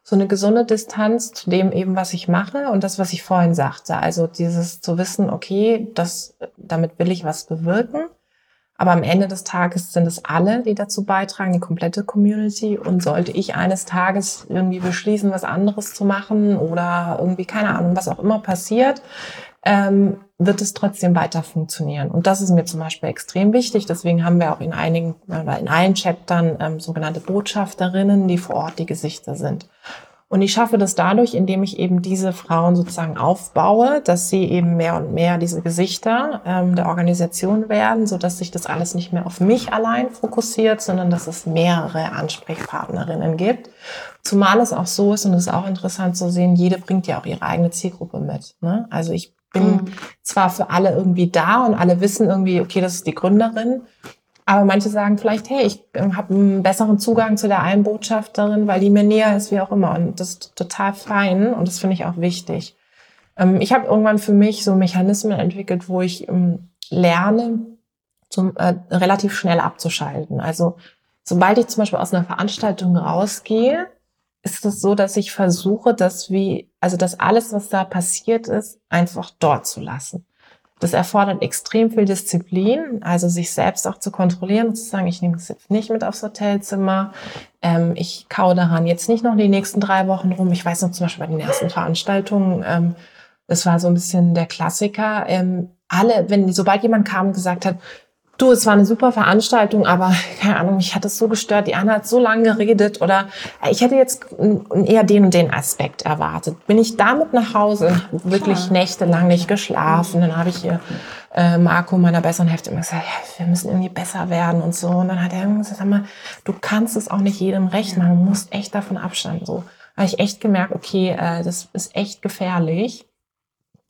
so eine gesunde Distanz zu dem eben, was ich mache und das, was ich vorhin sagte. Also dieses zu wissen, okay, das, damit will ich was bewirken aber am Ende des Tages sind es alle, die dazu beitragen, die komplette Community. Und sollte ich eines Tages irgendwie beschließen, was anderes zu machen oder irgendwie, keine Ahnung, was auch immer passiert, ähm, wird es trotzdem weiter funktionieren. Und das ist mir zum Beispiel extrem wichtig. Deswegen haben wir auch in einigen oder in allen Chaptern ähm, sogenannte Botschafterinnen, die vor Ort die Gesichter sind. Und ich schaffe das dadurch, indem ich eben diese Frauen sozusagen aufbaue, dass sie eben mehr und mehr diese Gesichter ähm, der Organisation werden, so dass sich das alles nicht mehr auf mich allein fokussiert, sondern dass es mehrere Ansprechpartnerinnen gibt. Zumal es auch so ist, und es ist auch interessant zu sehen, jede bringt ja auch ihre eigene Zielgruppe mit. Ne? Also ich bin mhm. zwar für alle irgendwie da und alle wissen irgendwie, okay, das ist die Gründerin, aber manche sagen vielleicht, hey, ich ähm, habe einen besseren Zugang zu der einen Botschafterin, weil die mir näher ist, wie auch immer. Und das ist total fein und das finde ich auch wichtig. Ähm, ich habe irgendwann für mich so Mechanismen entwickelt, wo ich ähm, lerne, zum, äh, relativ schnell abzuschalten. Also sobald ich zum Beispiel aus einer Veranstaltung rausgehe, ist es so, dass ich versuche, dass wie, also dass alles, was da passiert ist, einfach dort zu lassen. Das erfordert extrem viel Disziplin, also sich selbst auch zu kontrollieren und zu sagen, ich nehme das jetzt nicht mit aufs Hotelzimmer, ähm, ich kau daran jetzt nicht noch die nächsten drei Wochen rum. Ich weiß noch zum Beispiel bei den ersten Veranstaltungen, ähm, das war so ein bisschen der Klassiker. Ähm, alle, wenn sobald jemand kam und gesagt hat, Du, es war eine super Veranstaltung, aber keine Ahnung, mich hat es so gestört. Die Anna hat so lange geredet oder ich hätte jetzt eher den und den Aspekt erwartet. Bin ich damit nach Hause, wirklich Klar. nächtelang nicht geschlafen. Dann habe ich hier äh, Marco, meiner besseren Hälfte, immer gesagt, ja, wir müssen irgendwie besser werden und so. Und dann hat er gesagt, sag mal, du kannst es auch nicht jedem recht machen, du musst echt davon abstanden. So habe ich echt gemerkt, okay, äh, das ist echt gefährlich.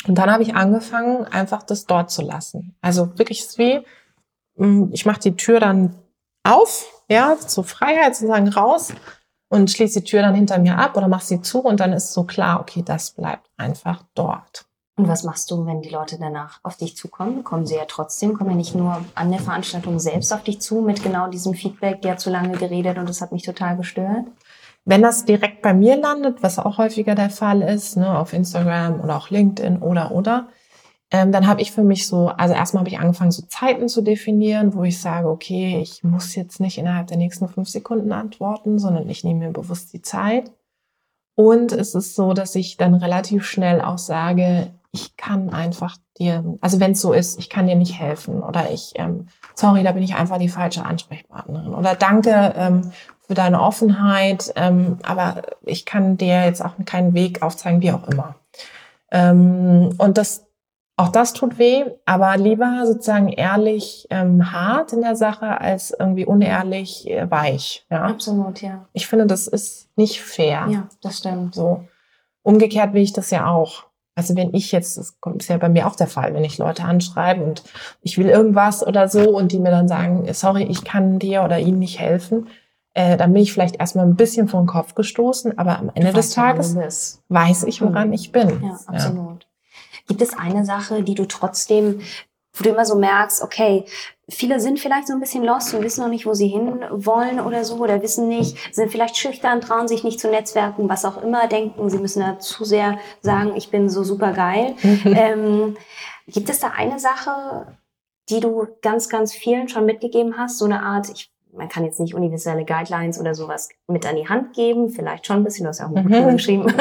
Und dann habe ich angefangen, einfach das dort zu lassen. Also wirklich wie, ich mache die Tür dann auf, ja, zur Freiheit sozusagen raus und schließe die Tür dann hinter mir ab oder mache sie zu und dann ist so klar, okay, das bleibt einfach dort. Und was machst du, wenn die Leute danach auf dich zukommen? Kommen sie ja trotzdem, kommen ja nicht nur an der Veranstaltung selbst auf dich zu mit genau diesem Feedback, der zu lange geredet und das hat mich total gestört? Wenn das direkt bei mir landet, was auch häufiger der Fall ist, ne, auf Instagram oder auch LinkedIn oder oder, ähm, dann habe ich für mich so, also erstmal habe ich angefangen, so Zeiten zu definieren, wo ich sage, okay, ich muss jetzt nicht innerhalb der nächsten fünf Sekunden antworten, sondern ich nehme mir bewusst die Zeit. Und es ist so, dass ich dann relativ schnell auch sage, ich kann einfach dir, also wenn es so ist, ich kann dir nicht helfen oder ich, ähm, sorry, da bin ich einfach die falsche Ansprechpartnerin oder danke ähm, für deine Offenheit, ähm, aber ich kann dir jetzt auch keinen Weg aufzeigen, wie auch immer. Ähm, und das, auch das tut weh, aber lieber sozusagen ehrlich ähm, hart in der Sache als irgendwie unehrlich äh, weich. Ja? Absolut, ja. Ich finde, das ist nicht fair. Ja, das stimmt. So. Umgekehrt will ich das ja auch. Also wenn ich jetzt, das kommt ist ja bei mir auch der Fall, wenn ich Leute anschreibe und ich will irgendwas oder so und die mir dann sagen, sorry, ich kann dir oder ihnen nicht helfen, äh, dann bin ich vielleicht erstmal ein bisschen vor den Kopf gestoßen, aber am Ende des Tages weiß ich, woran mhm. ich bin. Ja, absolut. Ja. Gibt es eine Sache, die du trotzdem, wo du immer so merkst, okay, viele sind vielleicht so ein bisschen lost und wissen noch nicht, wo sie hin wollen oder so, oder wissen nicht, sind vielleicht schüchtern, trauen sich nicht zu Netzwerken, was auch immer, denken, sie müssen da zu sehr sagen, ich bin so super geil. ähm, gibt es da eine Sache, die du ganz, ganz vielen schon mitgegeben hast, so eine Art, ich man kann jetzt nicht universelle Guidelines oder sowas mit an die Hand geben, vielleicht schon ein bisschen, du hast ja auch ein Buch mhm. geschrieben.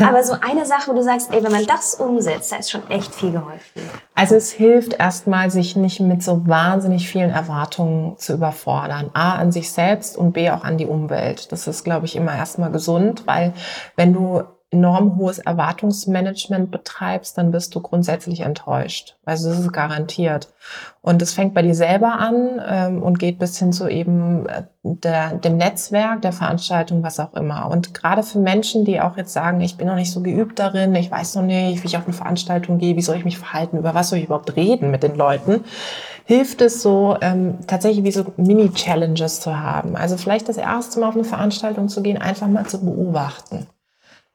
Aber so eine Sache, wo du sagst, ey, wenn man das umsetzt, da ist schon echt viel geholfen. Also es hilft erstmal, sich nicht mit so wahnsinnig vielen Erwartungen zu überfordern. A, an sich selbst und B, auch an die Umwelt. Das ist, glaube ich, immer erstmal gesund, weil wenn du enorm hohes Erwartungsmanagement betreibst, dann bist du grundsätzlich enttäuscht. Also das ist garantiert. Und es fängt bei dir selber an ähm, und geht bis hin zu eben äh, der, dem Netzwerk, der Veranstaltung, was auch immer. Und gerade für Menschen, die auch jetzt sagen, ich bin noch nicht so geübt darin, ich weiß noch nicht, wie ich auf eine Veranstaltung gehe, wie soll ich mich verhalten, über was soll ich überhaupt reden mit den Leuten, hilft es so, ähm, tatsächlich wie so Mini-Challenges zu haben. Also vielleicht das erste Mal auf eine Veranstaltung zu gehen, einfach mal zu beobachten.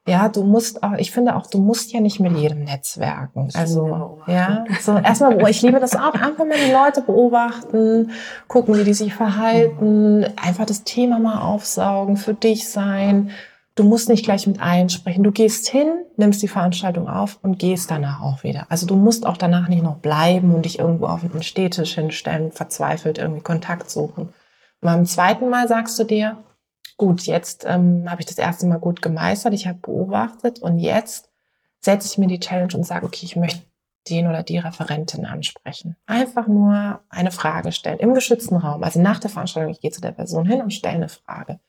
Ja, du musst auch, ich finde auch, du musst ja nicht mit jedem netzwerken. Also, ja, so erstmal, ich liebe das auch, einfach mal die Leute beobachten, gucken, wie die sich verhalten, einfach das Thema mal aufsaugen, für dich sein. Du musst nicht gleich mit allen sprechen. Du gehst hin, nimmst die Veranstaltung auf und gehst danach auch wieder. Also du musst auch danach nicht noch bleiben und dich irgendwo auf einen Städtisch hinstellen, verzweifelt irgendwie Kontakt suchen. Und beim zweiten Mal sagst du dir, gut, jetzt ähm, habe ich das erste Mal gut gemeistert, ich habe beobachtet und jetzt setze ich mir die Challenge und sage, okay, ich möchte den oder die Referentin ansprechen. Einfach nur eine Frage stellen im geschützten Raum. Also nach der Veranstaltung, ich gehe zu der Person hin und stelle eine Frage.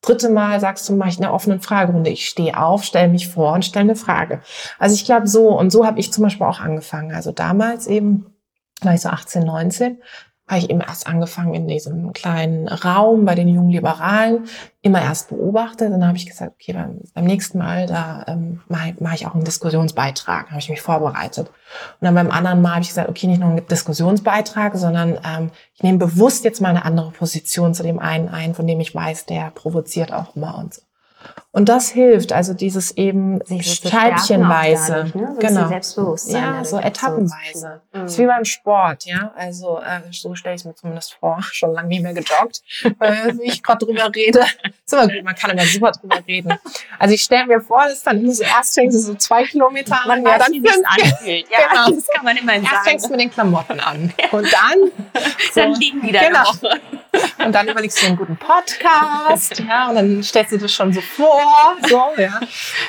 Dritte Mal sagst du, mache ich eine offene Fragerunde. Ich stehe auf, stelle mich vor und stelle eine Frage. Also ich glaube so, und so habe ich zum Beispiel auch angefangen. Also damals eben, war ich so 18, 19, habe ich eben erst angefangen in diesem kleinen Raum bei den jungen Liberalen, immer erst beobachtet. Dann habe ich gesagt, okay, beim, beim nächsten Mal, da ähm, mache mach ich auch einen Diskussionsbeitrag, habe ich mich vorbereitet. Und dann beim anderen Mal habe ich gesagt, okay, nicht nur einen Diskussionsbeitrag, sondern ähm, ich nehme bewusst jetzt mal eine andere Position zu dem einen ein, von dem ich weiß, der provoziert auch immer und so. Und das hilft, also dieses eben scheibchenweise. Ne? So genau. Selbstbewusstsein. Ja, so etappenweise. Mhm. Das ist wie beim Sport, ja. Also äh, so stelle ich es mir zumindest vor. Schon lange nicht mehr gejoggt, äh, wie ich gerade drüber rede. Ist immer gut, man kann immer super drüber reden. Also ich stelle mir vor, das ist dann so erst fängst du so zwei Kilometer an, man ja, dann fünf. anfühlt. Ja, genau. das kann man immer sagen. Erst fängst du mit den Klamotten an und dann so, dann liegen die da genau. Woche. Und dann überlegst du einen guten Podcast, ja, und dann stellst du das schon so vor, so, ja.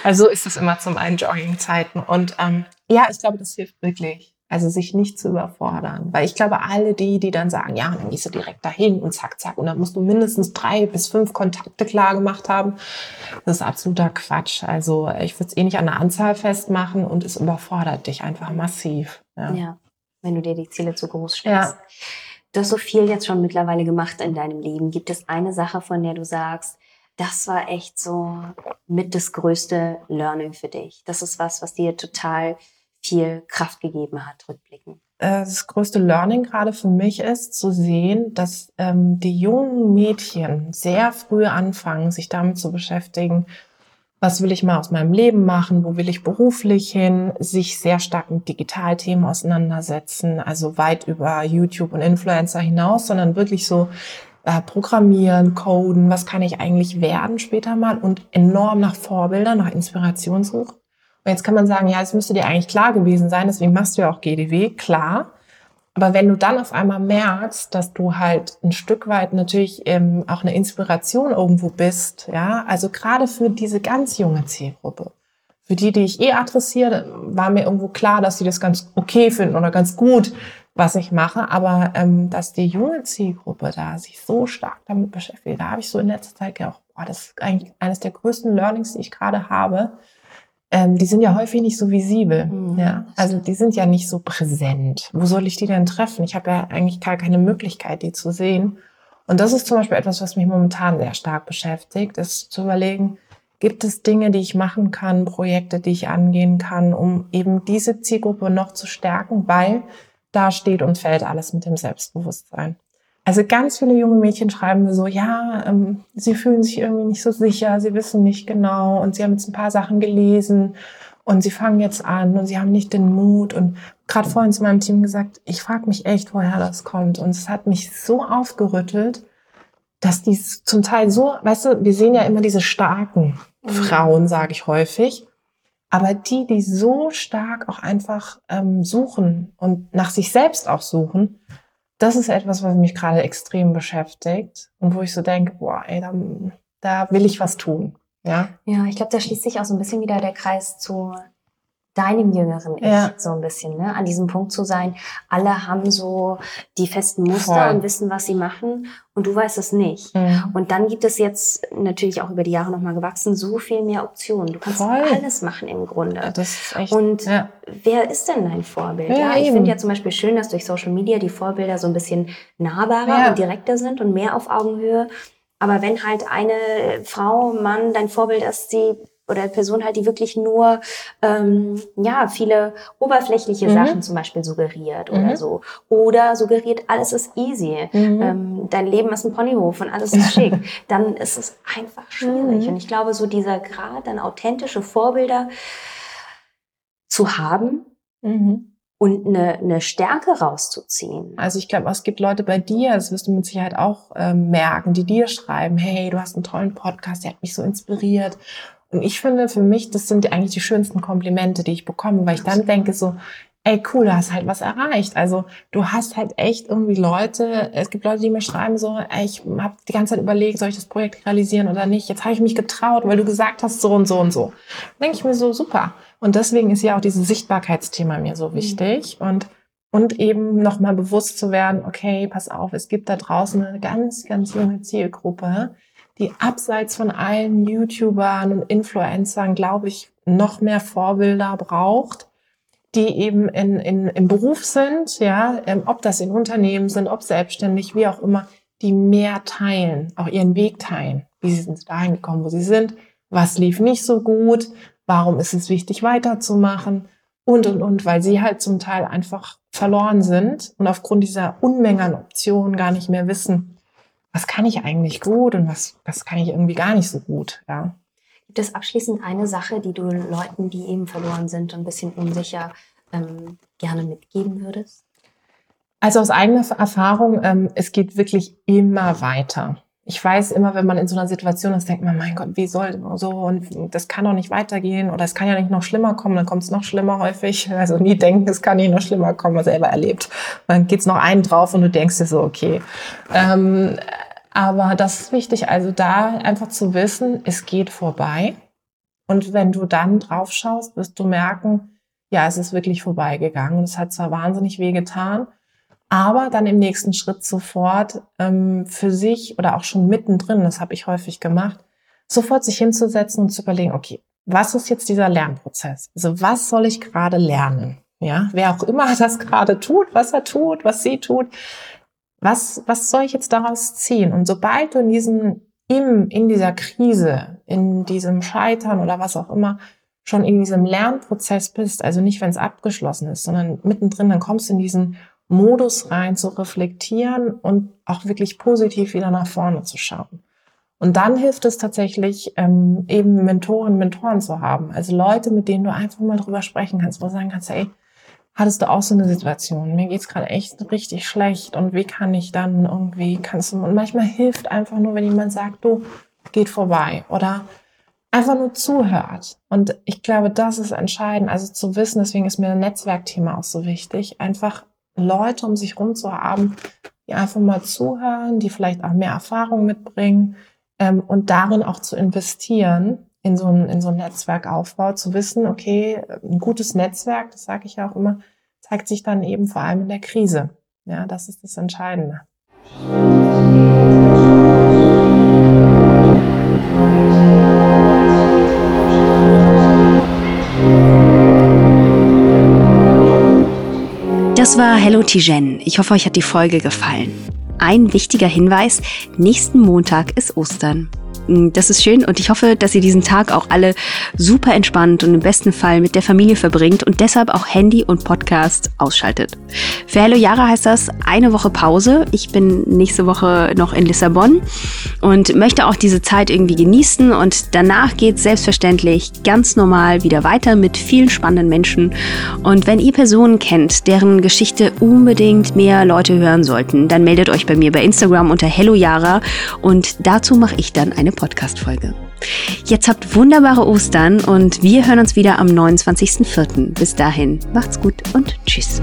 Also so ist es immer zu meinen Jogging-Zeiten. Und ähm, ja, ich glaube, das hilft wirklich. Also sich nicht zu überfordern. Weil ich glaube, alle die, die dann sagen, ja, dann gehst du direkt dahin und zack, zack, und dann musst du mindestens drei bis fünf Kontakte klar gemacht haben, das ist absoluter Quatsch. Also ich würde es eh nicht an der Anzahl festmachen und es überfordert dich einfach massiv. Ja, ja wenn du dir die Ziele zu groß stellst. Ja. Du hast so viel jetzt schon mittlerweile gemacht in deinem Leben. Gibt es eine Sache, von der du sagst, das war echt so mit das größte Learning für dich? Das ist was, was dir total viel Kraft gegeben hat, rückblickend? Äh, das größte Learning gerade für mich ist zu sehen, dass ähm, die jungen Mädchen sehr früh anfangen, sich damit zu beschäftigen, was will ich mal aus meinem Leben machen, wo will ich beruflich hin, sich sehr stark mit Digitalthemen auseinandersetzen, also weit über YouTube und Influencer hinaus, sondern wirklich so äh, Programmieren, Coden, was kann ich eigentlich werden später mal? Und enorm nach Vorbildern, nach Inspiration suchen. Und jetzt kann man sagen, ja, es müsste dir eigentlich klar gewesen sein, deswegen machst du ja auch GDW, klar. Aber wenn du dann auf einmal merkst, dass du halt ein Stück weit natürlich ähm, auch eine Inspiration irgendwo bist, ja, also gerade für diese ganz junge Zielgruppe, für die, die ich eh adressiere, war mir irgendwo klar, dass sie das ganz okay finden oder ganz gut, was ich mache. Aber ähm, dass die junge Zielgruppe da sich so stark damit beschäftigt, da habe ich so in letzter Zeit gedacht, boah, das ist eigentlich eines der größten Learnings, die ich gerade habe, ähm, die sind ja häufig nicht so visibel. Mhm. Ja, also die sind ja nicht so präsent. Wo soll ich die denn treffen? Ich habe ja eigentlich gar keine Möglichkeit, die zu sehen. Und das ist zum Beispiel etwas, was mich momentan sehr stark beschäftigt, ist zu überlegen, gibt es Dinge, die ich machen kann, Projekte, die ich angehen kann, um eben diese Zielgruppe noch zu stärken, weil da steht und fällt alles mit dem Selbstbewusstsein. Also ganz viele junge Mädchen schreiben mir so, ja, ähm, sie fühlen sich irgendwie nicht so sicher, sie wissen nicht genau und sie haben jetzt ein paar Sachen gelesen und sie fangen jetzt an und sie haben nicht den Mut. Und gerade vorhin zu meinem Team gesagt, ich frage mich echt, woher das kommt. Und es hat mich so aufgerüttelt, dass die zum Teil so, weißt du, wir sehen ja immer diese starken mhm. Frauen, sage ich häufig, aber die, die so stark auch einfach ähm, suchen und nach sich selbst auch suchen, das ist etwas, was mich gerade extrem beschäftigt und wo ich so denke, boah, ey, da, da will ich was tun. Ja, ja ich glaube, da schließt sich auch so ein bisschen wieder der Kreis zu deinem jüngeren Ich ja. so ein bisschen, ne? an diesem Punkt zu sein. Alle haben so die festen Muster Voll. und wissen, was sie machen und du weißt es nicht. Mhm. Und dann gibt es jetzt natürlich auch über die Jahre nochmal gewachsen so viel mehr Optionen. Du kannst Voll. alles machen im Grunde. Das ist echt, und ja. wer ist denn dein Vorbild? Ja, ja ich finde ja zum Beispiel schön, dass durch Social Media die Vorbilder so ein bisschen nahbarer und direkter sind und mehr auf Augenhöhe. Aber wenn halt eine Frau, Mann dein Vorbild ist, die oder Person halt, die wirklich nur ähm, ja viele oberflächliche mhm. Sachen zum Beispiel suggeriert mhm. oder so. Oder suggeriert, alles ist easy, mhm. ähm, dein Leben ist ein Ponyhof und alles ist schick, dann ist es einfach schwierig. Mhm. Und ich glaube, so dieser Grad an authentische Vorbilder zu haben, mhm und eine, eine Stärke rauszuziehen. Also ich glaube, es gibt Leute bei dir, das wirst du mit Sicherheit auch ähm, merken, die dir schreiben, hey, du hast einen tollen Podcast, der hat mich so inspiriert. Und ich finde für mich, das sind eigentlich die schönsten Komplimente, die ich bekomme, weil ich dann denke so, ey cool, du hast halt was erreicht. Also du hast halt echt irgendwie Leute, es gibt Leute, die mir schreiben so, ey, ich habe die ganze Zeit überlegt, soll ich das Projekt realisieren oder nicht. Jetzt habe ich mich getraut, weil du gesagt hast so und so und so. denke ich mir so, super. Und deswegen ist ja auch dieses Sichtbarkeitsthema mir so wichtig. Mhm. Und und eben nochmal bewusst zu werden, okay, pass auf, es gibt da draußen eine ganz, ganz junge Zielgruppe, die abseits von allen YouTubern und Influencern, glaube ich, noch mehr Vorbilder braucht, die eben in, in, im Beruf sind, ja, ähm, ob das in Unternehmen sind, ob selbstständig, wie auch immer, die mehr teilen, auch ihren Weg teilen. Wie sie sind dahin gekommen, wo sie sind, was lief nicht so gut, warum ist es wichtig weiterzumachen und, und, und, weil sie halt zum Teil einfach verloren sind und aufgrund dieser Unmenge an Optionen gar nicht mehr wissen, was kann ich eigentlich gut und was, was kann ich irgendwie gar nicht so gut, ja. Gibt es abschließend eine Sache, die du Leuten, die eben verloren sind und ein bisschen unsicher, ähm, gerne mitgeben würdest? Also aus eigener Erfahrung, ähm, es geht wirklich immer weiter. Ich weiß immer, wenn man in so einer Situation ist, denkt man, mein Gott, wie soll so und das kann doch nicht weitergehen oder es kann ja nicht noch schlimmer kommen, dann kommt es noch schlimmer häufig. Also nie denken, es kann nicht noch schlimmer kommen, was selber erlebt. dann geht's noch einen drauf und du denkst dir so, okay. Ähm, aber das ist wichtig, also da einfach zu wissen, es geht vorbei. Und wenn du dann drauf schaust, wirst du merken, ja, es ist wirklich vorbeigegangen und es hat zwar wahnsinnig weh getan, aber dann im nächsten Schritt sofort ähm, für sich oder auch schon mittendrin, das habe ich häufig gemacht, sofort sich hinzusetzen und zu überlegen, okay, was ist jetzt dieser Lernprozess? Also was soll ich gerade lernen? Ja, wer auch immer das gerade tut, was er tut, was sie tut, was, was soll ich jetzt daraus ziehen? Und sobald du in diesem, im, in dieser Krise, in diesem Scheitern oder was auch immer, schon in diesem Lernprozess bist, also nicht, wenn es abgeschlossen ist, sondern mittendrin, dann kommst du in diesen Modus rein, zu reflektieren und auch wirklich positiv wieder nach vorne zu schauen. Und dann hilft es tatsächlich, ähm, eben Mentoren, Mentoren zu haben. Also Leute, mit denen du einfach mal drüber sprechen kannst, wo du sagen kannst, ey, hattest du auch so eine Situation? Mir geht's gerade echt richtig schlecht und wie kann ich dann irgendwie, kannst du, und manchmal hilft einfach nur, wenn jemand sagt, du, geht vorbei oder einfach nur zuhört. Und ich glaube, das ist entscheidend, also zu wissen, deswegen ist mir ein Netzwerkthema auch so wichtig, einfach Leute um sich rum zu haben, die einfach mal zuhören, die vielleicht auch mehr Erfahrung mitbringen ähm, und darin auch zu investieren in so ein, in so ein Netzwerkaufbau, zu wissen, okay, ein gutes Netzwerk, das sage ich ja auch immer, zeigt sich dann eben vor allem in der Krise. Ja, das ist das Entscheidende. Das war Hello Tijen. Ich hoffe, euch hat die Folge gefallen. Ein wichtiger Hinweis, nächsten Montag ist Ostern. Mm, das ist schön und ich hoffe, dass ihr diesen Tag auch alle super entspannt und im besten Fall mit der Familie verbringt und deshalb auch Handy und Podcast ausschaltet. Für Hello Jara heißt das eine Woche Pause. Ich bin nächste Woche noch in Lissabon und möchte auch diese Zeit irgendwie genießen und danach geht selbstverständlich ganz normal wieder weiter mit vielen spannenden Menschen. Und wenn ihr Personen kennt, deren Geschichte unbedingt mehr Leute hören sollten, dann meldet euch bei mir bei Instagram unter Hello Jara und dazu mache ich dann eine Podcast-Folge. Jetzt habt wunderbare Ostern und wir hören uns wieder am 29.04. Bis dahin, macht's gut und tschüss.